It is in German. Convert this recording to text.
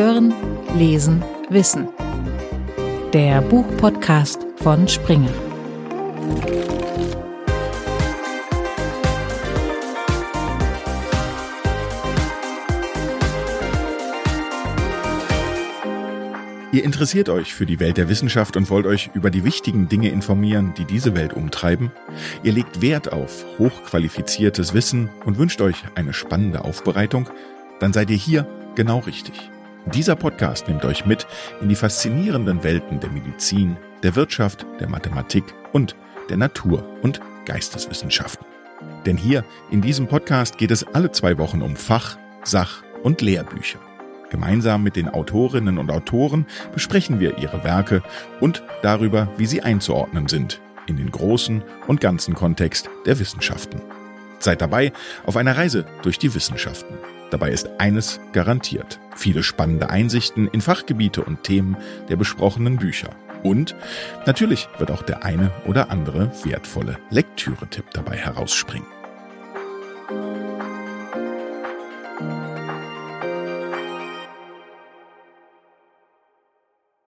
Hören, Lesen, Wissen. Der Buchpodcast von Springer. Ihr interessiert euch für die Welt der Wissenschaft und wollt euch über die wichtigen Dinge informieren, die diese Welt umtreiben. Ihr legt Wert auf hochqualifiziertes Wissen und wünscht euch eine spannende Aufbereitung, dann seid ihr hier genau richtig. Dieser Podcast nimmt euch mit in die faszinierenden Welten der Medizin, der Wirtschaft, der Mathematik und der Natur- und Geisteswissenschaften. Denn hier in diesem Podcast geht es alle zwei Wochen um Fach-, Sach- und Lehrbücher. Gemeinsam mit den Autorinnen und Autoren besprechen wir ihre Werke und darüber, wie sie einzuordnen sind in den großen und ganzen Kontext der Wissenschaften. Seid dabei auf einer Reise durch die Wissenschaften. Dabei ist eines garantiert. Viele spannende Einsichten in Fachgebiete und Themen der besprochenen Bücher. Und natürlich wird auch der eine oder andere wertvolle Lektüre-Tipp dabei herausspringen.